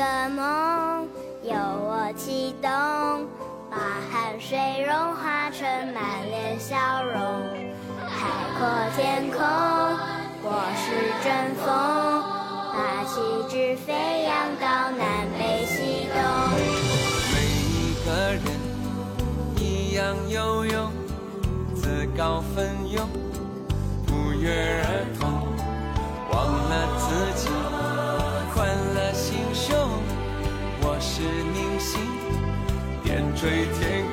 个梦，由我启动，把汗水融化成满脸笑容。海阔天空，我是阵风，把旗帜飞扬到南北西东。每一个人一样有用，自告奋勇，不约而同，忘了自己，宽。是明星，点缀天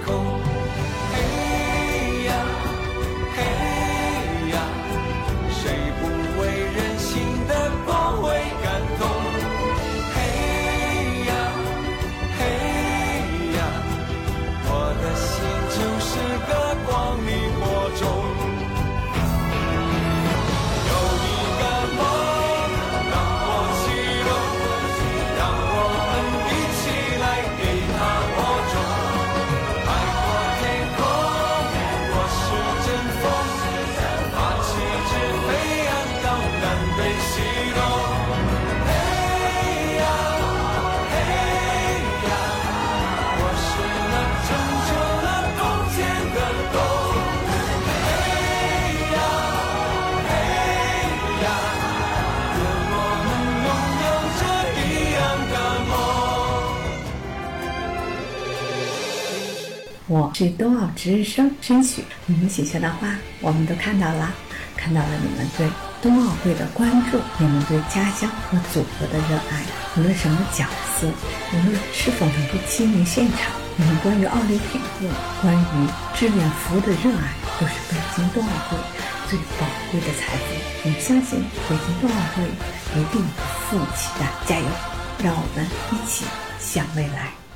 我是冬奥值日生申许，你们写下的话我们都看到了，看到了你们对冬奥会的关注，你们对家乡和祖国的热爱。无论什么角色，无论是否能够亲临现场，你们关于奥林匹克、关于志愿服务的热爱，都是北京冬奥会最宝贵的财富。我们相信北京冬奥会一定不负期待，加油！让我们一起向未来。